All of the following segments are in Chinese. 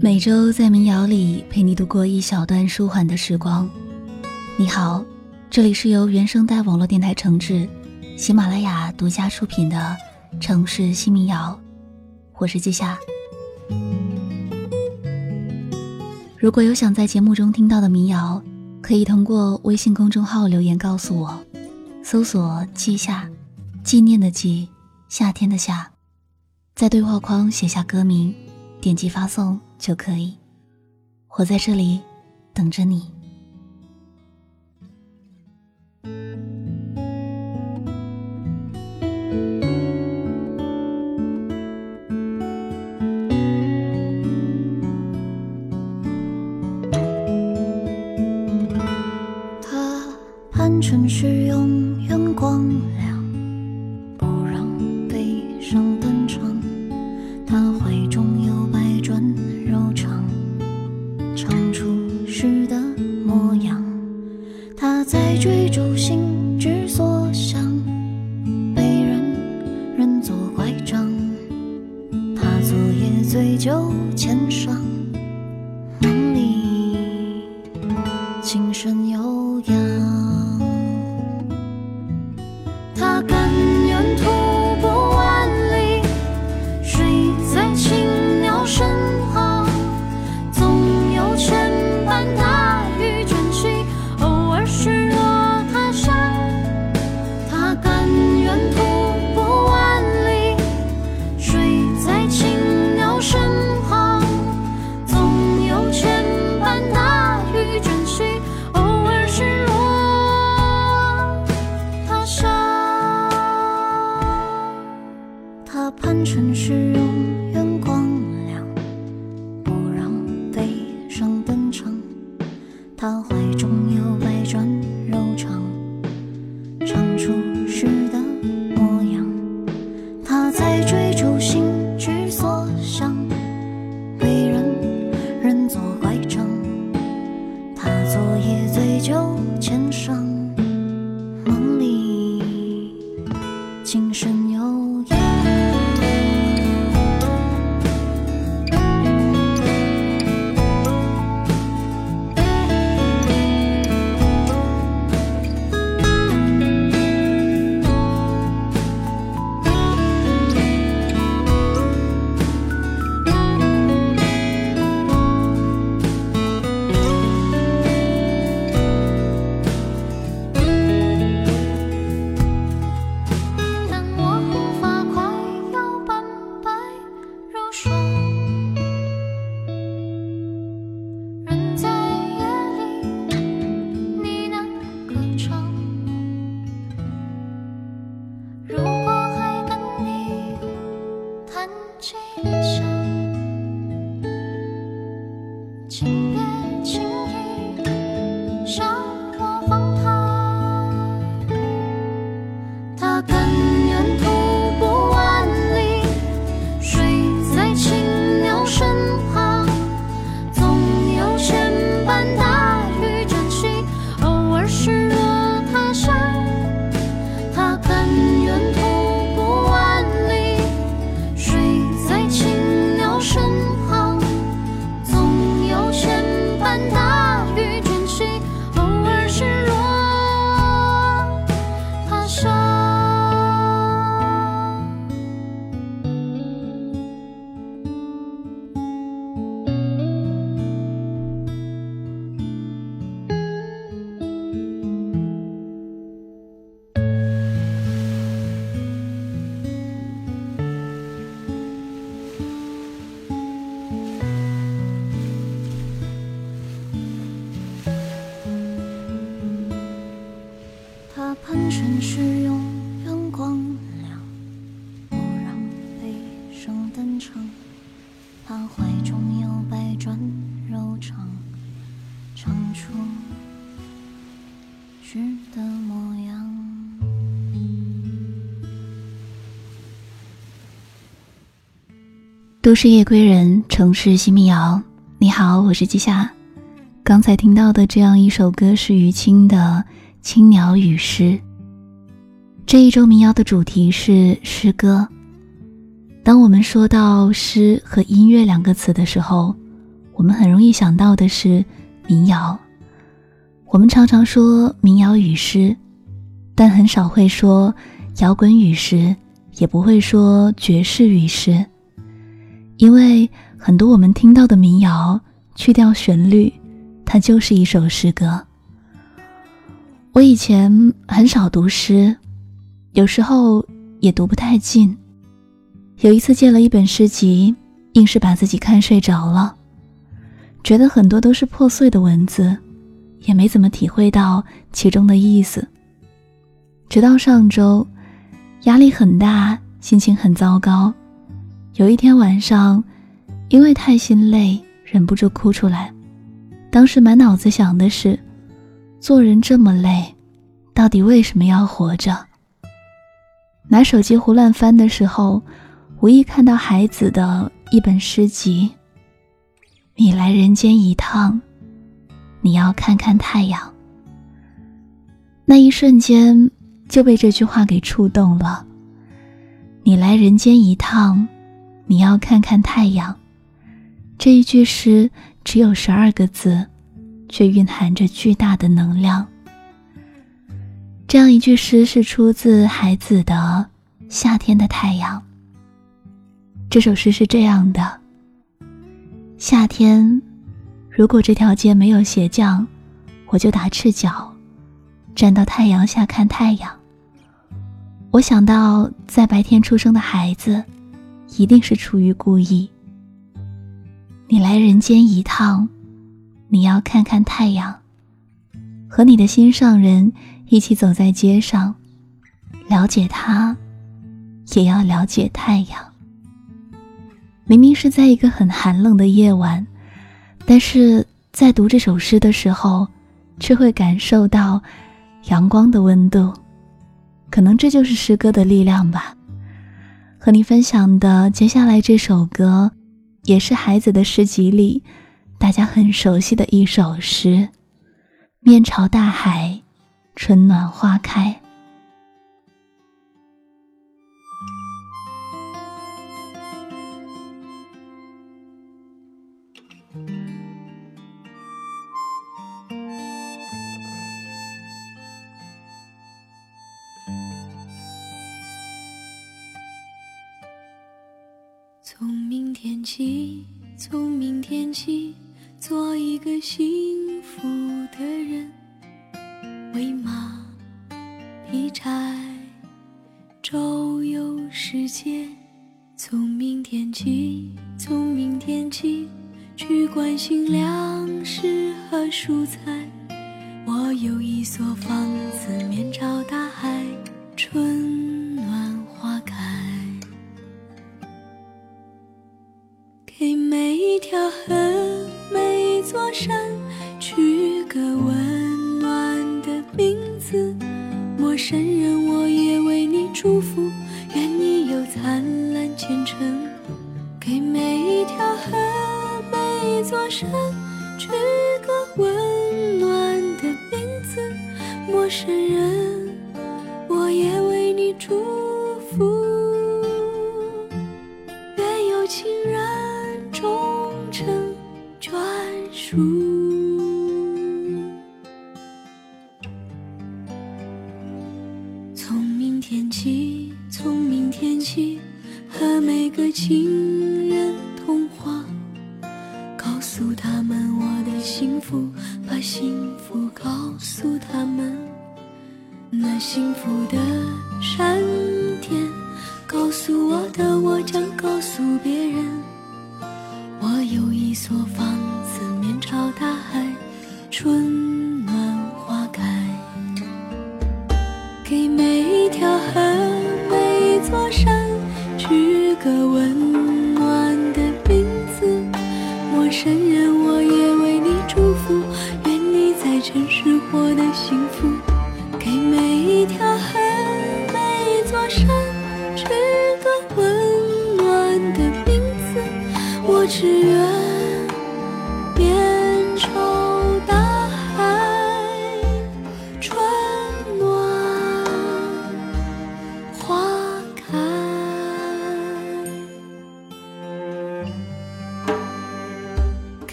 每周在民谣里陪你度过一小段舒缓的时光。你好，这里是由原声带网络电台承制，喜马拉雅独家出品的《城市新民谣》，我是季夏。如果有想在节目中听到的民谣，可以通过微信公众号留言告诉我，搜索“季夏”，纪念的季，夏天的夏。在对话框写下歌名，点击发送就可以。我在这里等着你。他盼尘世永远光都市夜归人，城市新民谣。你好，我是季夏。刚才听到的这样一首歌是于青的《青鸟与诗》。这一周民谣的主题是诗歌。当我们说到诗和音乐两个词的时候，我们很容易想到的是民谣。我们常常说民谣与诗，但很少会说摇滚与诗，也不会说爵士与诗。因为很多我们听到的民谣，去掉旋律，它就是一首诗歌。我以前很少读诗，有时候也读不太进。有一次借了一本诗集，硬是把自己看睡着了。觉得很多都是破碎的文字，也没怎么体会到其中的意思。直到上周，压力很大，心情很糟糕。有一天晚上，因为太心累，忍不住哭出来。当时满脑子想的是，做人这么累，到底为什么要活着？拿手机胡乱翻的时候，无意看到孩子的一本诗集。你来人间一趟，你要看看太阳。那一瞬间就被这句话给触动了。你来人间一趟，你要看看太阳。这一句诗只有十二个字，却蕴含着巨大的能量。这样一句诗是出自孩子的《夏天的太阳》。这首诗是这样的。夏天，如果这条街没有鞋匠，我就打赤脚，站到太阳下看太阳。我想到，在白天出生的孩子，一定是出于故意。你来人间一趟，你要看看太阳，和你的心上人一起走在街上，了解他，也要了解太阳。明明是在一个很寒冷的夜晚，但是在读这首诗的时候，却会感受到阳光的温度。可能这就是诗歌的力量吧。和你分享的接下来这首歌，也是孩子的诗集里大家很熟悉的一首诗：“面朝大海，春暖花开。”天起，从明天起，做一个幸福的人，喂马，劈柴，周游世界。从明天起，从明天起，去关心粮食和蔬菜。我有一所房子，面朝大海，幸福，把幸福告诉他们。那幸福的闪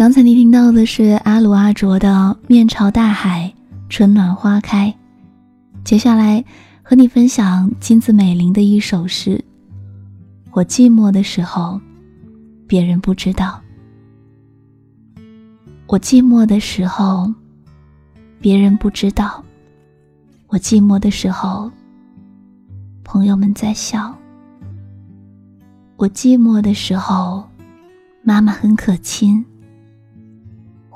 刚才你听到的是阿鲁阿卓的《面朝大海，春暖花开》。接下来和你分享金子美玲的一首诗：我寂寞的时候，别人不知道；我寂寞的时候，别人不知道；我寂寞的时候，朋友们在笑；我寂寞的时候，妈妈很可亲。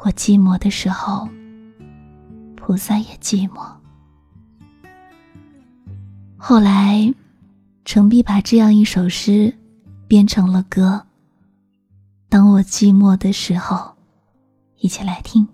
我寂寞的时候，菩萨也寂寞。后来，程璧把这样一首诗编成了歌。当我寂寞的时候，一起来听。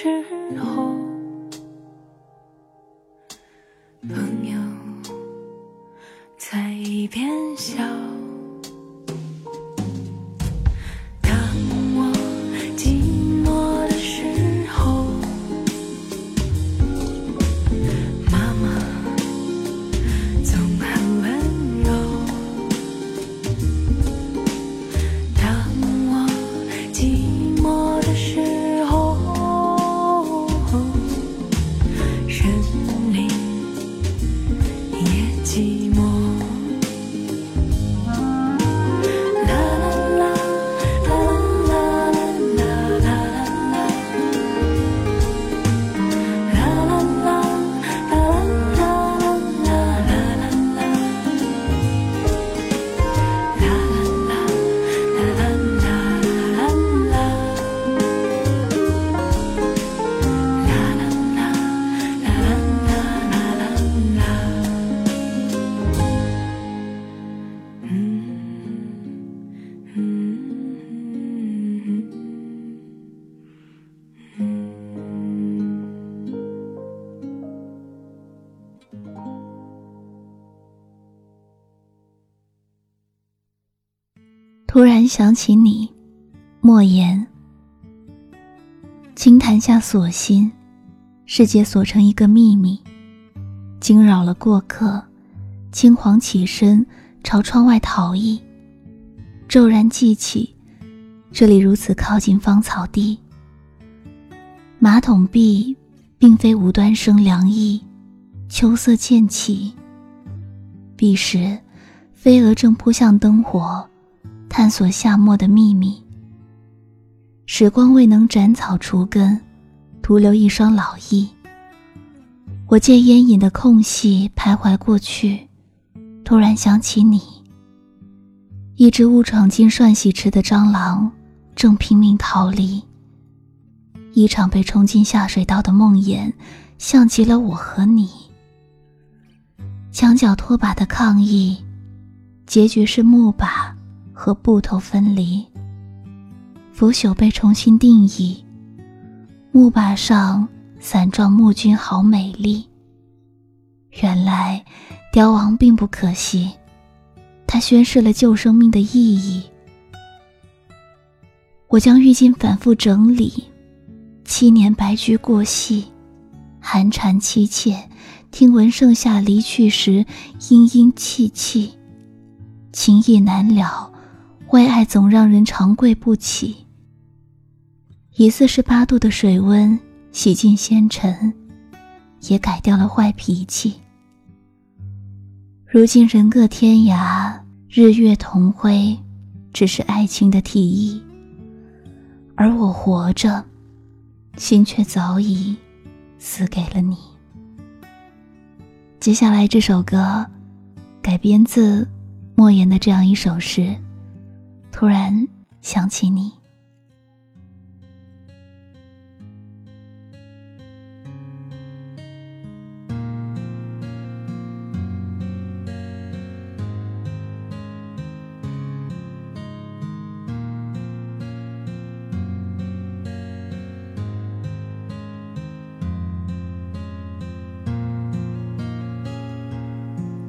时候突然想起你，莫言。轻弹下锁心，世界锁成一个秘密，惊扰了过客。轻狂起身，朝窗外逃逸。骤然记起，这里如此靠近芳草地。马桶壁，并非无端生凉意。秋色渐起。彼时，飞蛾正扑向灯火，探索夏末的秘密。时光未能斩草除根，徒留一双老翼。我借烟瘾的空隙徘徊过去。突然想起你，一只误闯进涮洗池的蟑螂，正拼命逃离。一场被冲进下水道的梦魇，像极了我和你。墙角拖把的抗议，结局是木把和布头分离。腐朽被重新定义，木把上伞状木君好美丽。原来。凋亡并不可惜，它宣示了旧生命的意义。我将浴巾反复整理，七年白驹过隙，寒蝉凄切，听闻盛夏离去时，殷殷戚戚，情意难了，为爱总让人长跪不起。以四十八度的水温洗尽纤尘，也改掉了坏脾气。如今人各天涯，日月同辉，只是爱情的提议。而我活着，心却早已死给了你。接下来这首歌，改编自莫言的这样一首诗：突然想起你。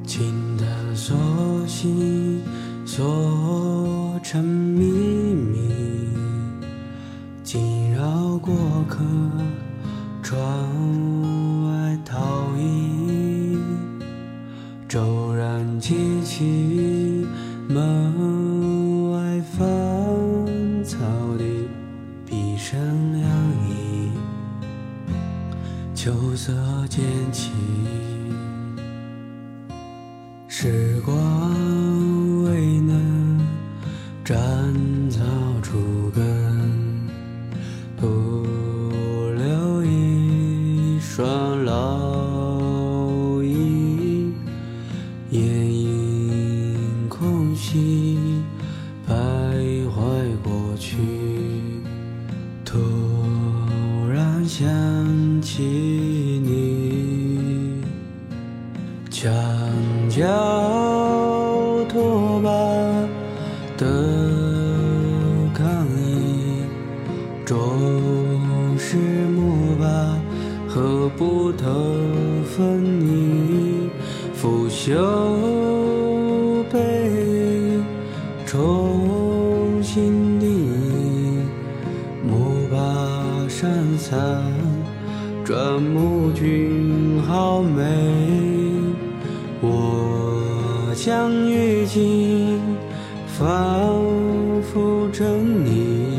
亲的熟悉，说。秘双将浴巾反复整理，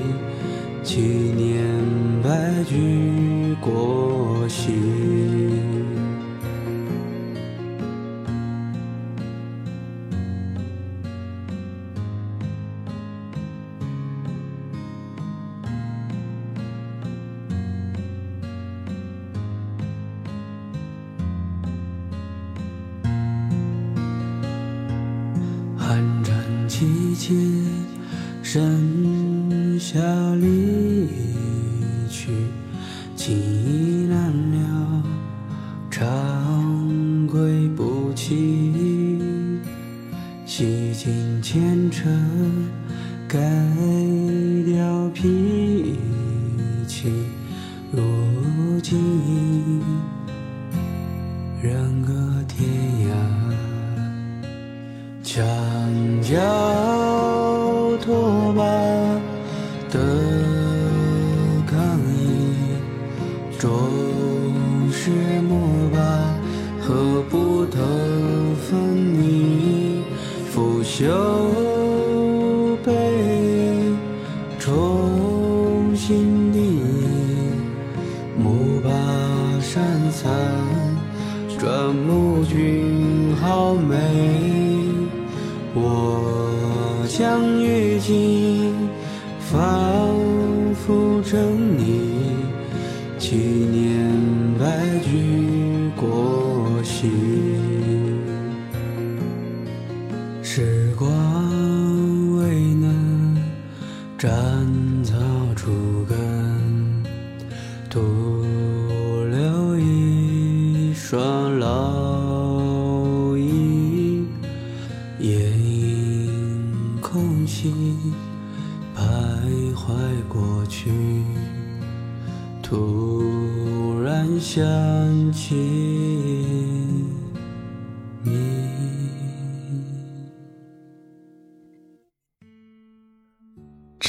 斩草除根，徒留一双老鹰，夜莺空隙徘徊过去，突然想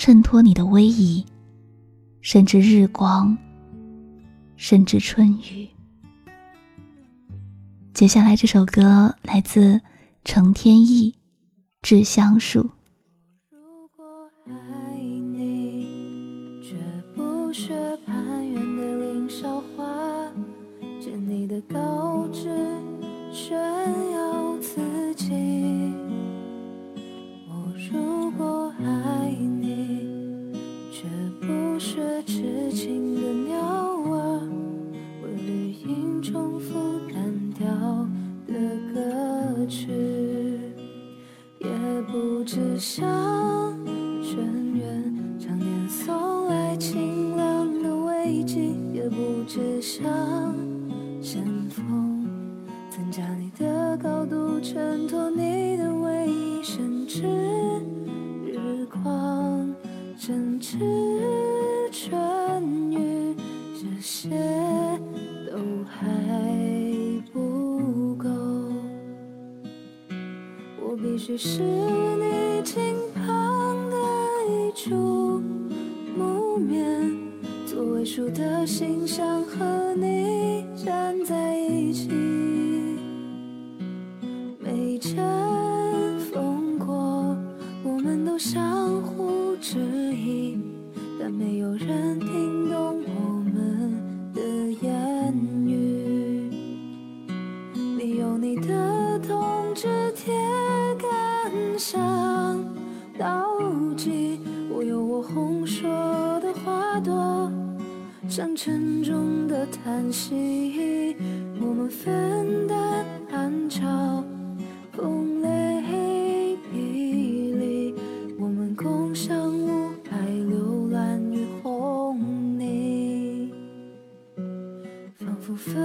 衬托你的威仪，甚至日光，甚至春雨。接下来这首歌来自程天意，《致橡树》。如果爱你，绝不学攀援的凌霄花，你的高痴情的鸟儿，为绿荫重复单调的歌曲。也不只像泉源常年送来清凉的慰藉，也不只像山峰增加你的高度，衬托你的威仪，甚至日光，甚至只是你近旁的一株木棉，作为树的形象和倒计，我有我红硕的花朵，像沉重的叹息。我们分担寒潮，风雷霹雳，我们共享雾霭、流岚与红泥。仿佛分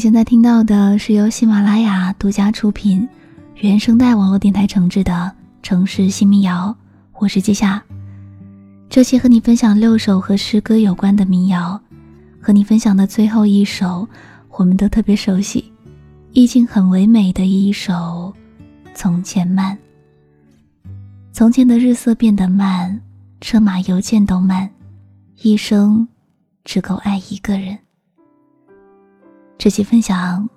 现在听到的是由喜马拉雅独家出品、原声带网络电台承制的《城市新民谣》，我是季夏。这期和你分享六首和诗歌有关的民谣，和你分享的最后一首，我们都特别熟悉，意境很唯美的一首《从前慢》。从前的日色变得慢，车马邮件都慢，一生只够爱一个人。这期分享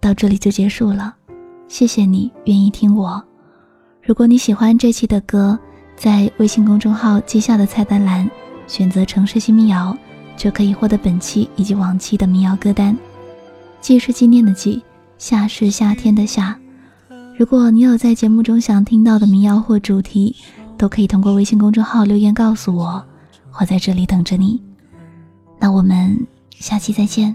到这里就结束了，谢谢你愿意听我。如果你喜欢这期的歌，在微信公众号记下的菜单栏选择“城市新民谣”，就可以获得本期以及往期的民谣歌单。记是纪念的记，夏是夏天的夏。如果你有在节目中想听到的民谣或主题，都可以通过微信公众号留言告诉我，我在这里等着你。那我们下期再见。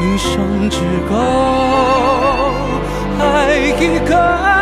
一生只够爱一个